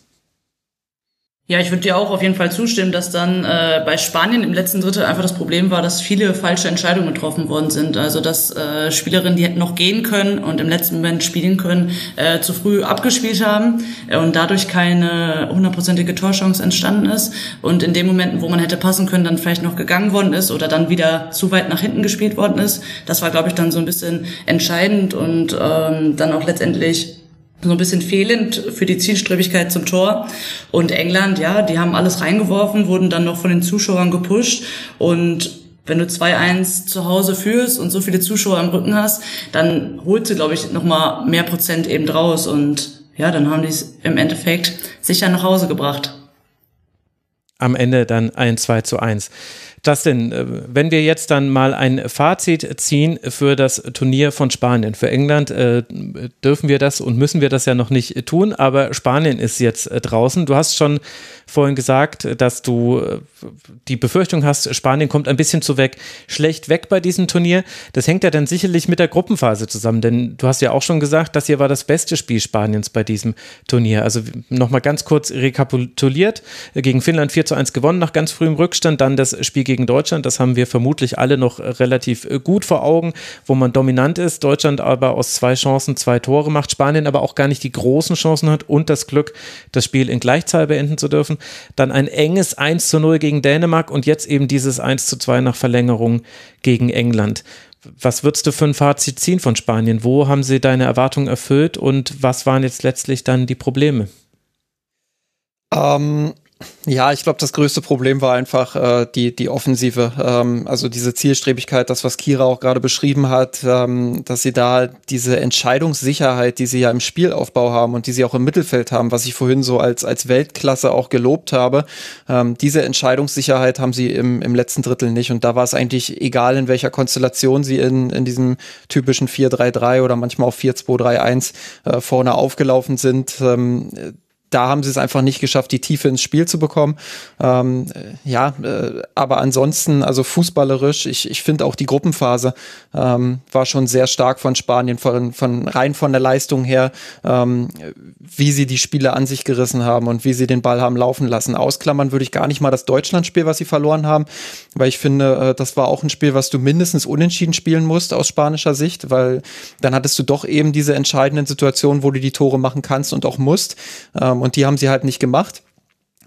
Ja, ich würde dir auch auf jeden Fall zustimmen, dass dann äh, bei Spanien im letzten Drittel einfach das Problem war, dass viele falsche Entscheidungen getroffen worden sind. Also dass äh, Spielerinnen, die hätten noch gehen können und im letzten Moment spielen können, äh, zu früh abgespielt haben äh, und dadurch keine hundertprozentige Torchance entstanden ist. Und in den Momenten, wo man hätte passen können, dann vielleicht noch gegangen worden ist oder dann wieder zu weit nach hinten gespielt worden ist. Das war, glaube ich, dann so ein bisschen entscheidend und ähm, dann auch letztendlich so ein bisschen fehlend für die Zielstrebigkeit zum Tor. Und England, ja, die haben alles reingeworfen, wurden dann noch von den Zuschauern gepusht und wenn du 2-1 zu Hause führst und so viele Zuschauer im Rücken hast, dann holst du, glaube ich, nochmal mehr Prozent eben draus. Und ja, dann haben die es im Endeffekt sicher nach Hause gebracht.
Am Ende dann ein 2 zu 1. Justin, äh, wenn wir jetzt dann mal ein Fazit ziehen für das Turnier von Spanien, für England, äh, dürfen wir das und müssen wir das ja noch nicht tun, aber Spanien ist jetzt äh, draußen. Du hast schon vorhin gesagt, dass du die Befürchtung hast, Spanien kommt ein bisschen zu weg, schlecht weg bei diesem Turnier. Das hängt ja dann sicherlich mit der Gruppenphase zusammen, denn du hast ja auch schon gesagt, das hier war das beste Spiel Spaniens bei diesem Turnier. Also nochmal ganz kurz rekapituliert, gegen Finnland 4 zu 1 gewonnen nach ganz frühem Rückstand, dann das Spiel gegen Deutschland, das haben wir vermutlich alle noch relativ gut vor Augen, wo man dominant ist, Deutschland aber aus zwei Chancen zwei Tore macht, Spanien aber auch gar nicht die großen Chancen hat und das Glück, das Spiel in Gleichzahl beenden zu dürfen dann ein enges 1 zu 0 gegen Dänemark und jetzt eben dieses 1 zu 2 nach Verlängerung gegen England. Was würdest du für ein Fazit ziehen von Spanien? Wo haben sie deine Erwartungen erfüllt und was waren jetzt letztlich dann die Probleme?
Ähm, ja, ich glaube, das größte Problem war einfach äh, die, die Offensive. Ähm, also diese Zielstrebigkeit, das, was Kira auch gerade beschrieben hat, ähm, dass sie da diese Entscheidungssicherheit, die sie ja im Spielaufbau haben und die sie auch im Mittelfeld haben, was ich vorhin so als, als Weltklasse auch gelobt habe, ähm, diese Entscheidungssicherheit haben sie im, im letzten Drittel nicht. Und da war es eigentlich egal, in welcher Konstellation sie in, in diesem typischen 4-3-3 oder manchmal auch 4-2-3-1 äh, vorne aufgelaufen sind. Ähm, da haben sie es einfach nicht geschafft, die Tiefe ins Spiel zu bekommen. Ähm, äh, ja, äh, aber ansonsten, also fußballerisch, ich, ich finde auch die Gruppenphase ähm, war schon sehr stark von Spanien, von, von rein von der Leistung her, ähm, wie sie die Spiele an sich gerissen haben und wie sie den Ball haben laufen lassen. Ausklammern würde ich gar nicht mal das Deutschlandspiel, was sie verloren haben, weil ich finde, äh, das war auch ein Spiel, was du mindestens unentschieden spielen musst aus spanischer Sicht, weil dann hattest du doch eben diese entscheidenden Situationen, wo du die Tore machen kannst und auch musst. Ähm, ähm, und die haben sie halt nicht gemacht.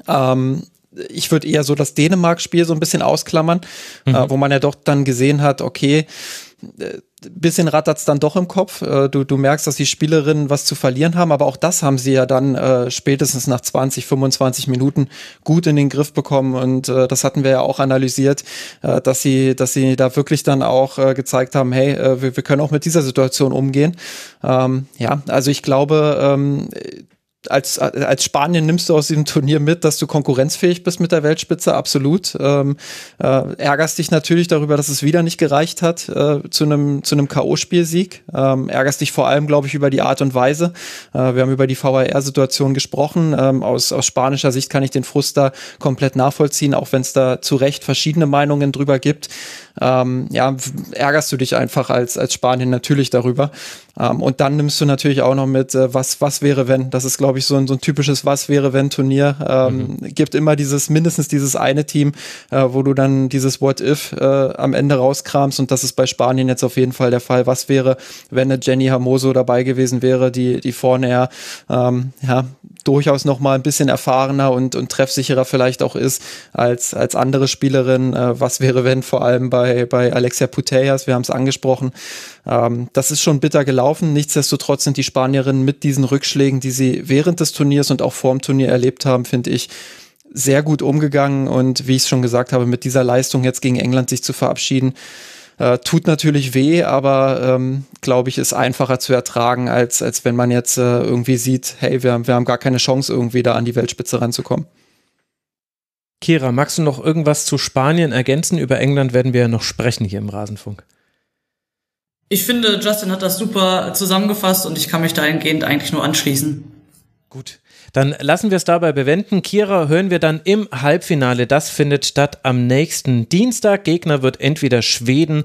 Ähm, ich würde eher so das Dänemark-Spiel so ein bisschen ausklammern, mhm. äh, wo man ja doch dann gesehen hat, okay, äh, bisschen rattert's dann doch im Kopf. Äh, du, du merkst, dass die Spielerinnen was zu verlieren haben, aber auch das haben sie ja dann äh, spätestens nach 20, 25 Minuten gut in den Griff bekommen und äh, das hatten wir ja auch analysiert, äh, dass sie, dass sie da wirklich dann auch äh, gezeigt haben, hey, äh, wir, wir können auch mit dieser Situation umgehen. Ähm, ja, also ich glaube, ähm, als, als Spanien nimmst du aus diesem Turnier mit, dass du konkurrenzfähig bist mit der Weltspitze, absolut. Ähm, äh, ärgerst dich natürlich darüber, dass es wieder nicht gereicht hat äh, zu einem zu einem K.O.-Spielsieg. Ähm, ärgerst dich vor allem, glaube ich, über die Art und Weise. Äh, wir haben über die VAR-Situation gesprochen. Ähm, aus, aus spanischer Sicht kann ich den Frust da komplett nachvollziehen, auch wenn es da zu Recht verschiedene Meinungen drüber gibt ähm, ja, ärgerst du dich einfach als, als Spanien natürlich darüber. Ähm, und dann nimmst du natürlich auch noch mit, äh, was, was wäre, wenn. Das ist, glaube ich, so ein, so ein typisches Was wäre, wenn Turnier. Ähm, mhm. Gibt immer dieses, mindestens dieses eine Team, äh, wo du dann dieses What If äh, am Ende rauskramst. Und das ist bei Spanien jetzt auf jeden Fall der Fall. Was wäre, wenn eine Jenny Hermoso dabei gewesen wäre, die, die vorne ja, ähm, ja durchaus noch mal ein bisschen erfahrener und, und treffsicherer vielleicht auch ist als, als andere Spielerin. Äh, was wäre, wenn vor allem bei, bei Alexia Putellas, wir haben es angesprochen, ähm, das ist schon bitter gelaufen. Nichtsdestotrotz sind die Spanierinnen mit diesen Rückschlägen, die sie während des Turniers und auch vor dem Turnier erlebt haben, finde ich, sehr gut umgegangen und wie ich es schon gesagt habe, mit dieser Leistung jetzt gegen England sich zu verabschieden, äh, tut natürlich weh, aber ähm, glaube ich, ist einfacher zu ertragen, als, als wenn man jetzt äh, irgendwie sieht, hey, wir, wir haben gar keine Chance, irgendwie da an die Weltspitze ranzukommen.
Kira, magst du noch irgendwas zu Spanien ergänzen? Über England werden wir ja noch sprechen hier im Rasenfunk.
Ich finde, Justin hat das super zusammengefasst und ich kann mich dahingehend eigentlich nur anschließen.
Gut. Dann lassen wir es dabei bewenden. Kira hören wir dann im Halbfinale. Das findet statt am nächsten Dienstag. Gegner wird entweder Schweden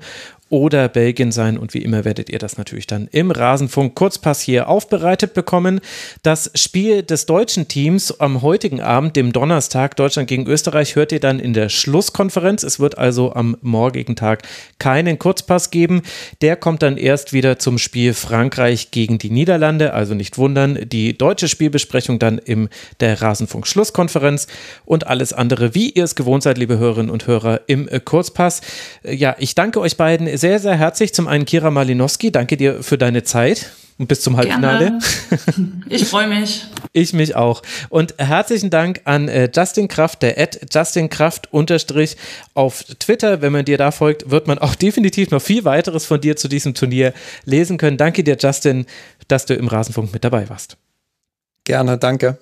oder Belgien sein. Und wie immer werdet ihr das natürlich dann im Rasenfunk Kurzpass hier aufbereitet bekommen. Das Spiel des deutschen Teams am heutigen Abend, dem Donnerstag, Deutschland gegen Österreich, hört ihr dann in der Schlusskonferenz. Es wird also am morgigen Tag keinen Kurzpass geben. Der kommt dann erst wieder zum Spiel Frankreich gegen die Niederlande. Also nicht wundern, die deutsche Spielbesprechung dann in der Rasenfunk Schlusskonferenz und alles andere, wie ihr es gewohnt seid, liebe Hörerinnen und Hörer, im Kurzpass. Ja, ich danke euch beiden sehr, sehr herzlich. Zum einen Kira Malinowski, danke dir für deine Zeit und bis zum Halbfinale.
Gerne. Ich freue mich.
ich mich auch. Und herzlichen Dank an äh, Justin Kraft, der Ad Justin Kraft unterstrich auf Twitter. Wenn man dir da folgt, wird man auch definitiv noch viel weiteres von dir zu diesem Turnier lesen können. Danke dir, Justin, dass du im Rasenfunk mit dabei warst.
Gerne, danke.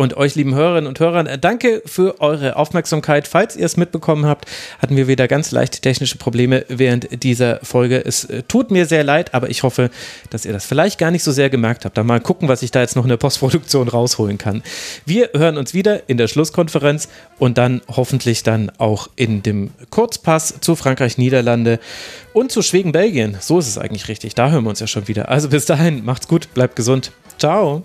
Und euch, lieben Hörerinnen und Hörern, äh, danke für eure Aufmerksamkeit. Falls ihr es mitbekommen habt, hatten wir wieder ganz leichte technische Probleme während dieser Folge. Es äh, tut mir sehr leid, aber ich hoffe, dass ihr das vielleicht gar nicht so sehr gemerkt habt. Da mal gucken, was ich da jetzt noch in der Postproduktion rausholen kann. Wir hören uns wieder in der Schlusskonferenz und dann hoffentlich dann auch in dem Kurzpass zu Frankreich-Niederlande und zu Schweden-Belgien. So ist es eigentlich richtig. Da hören wir uns ja schon wieder. Also bis dahin, macht's gut, bleibt gesund. Ciao.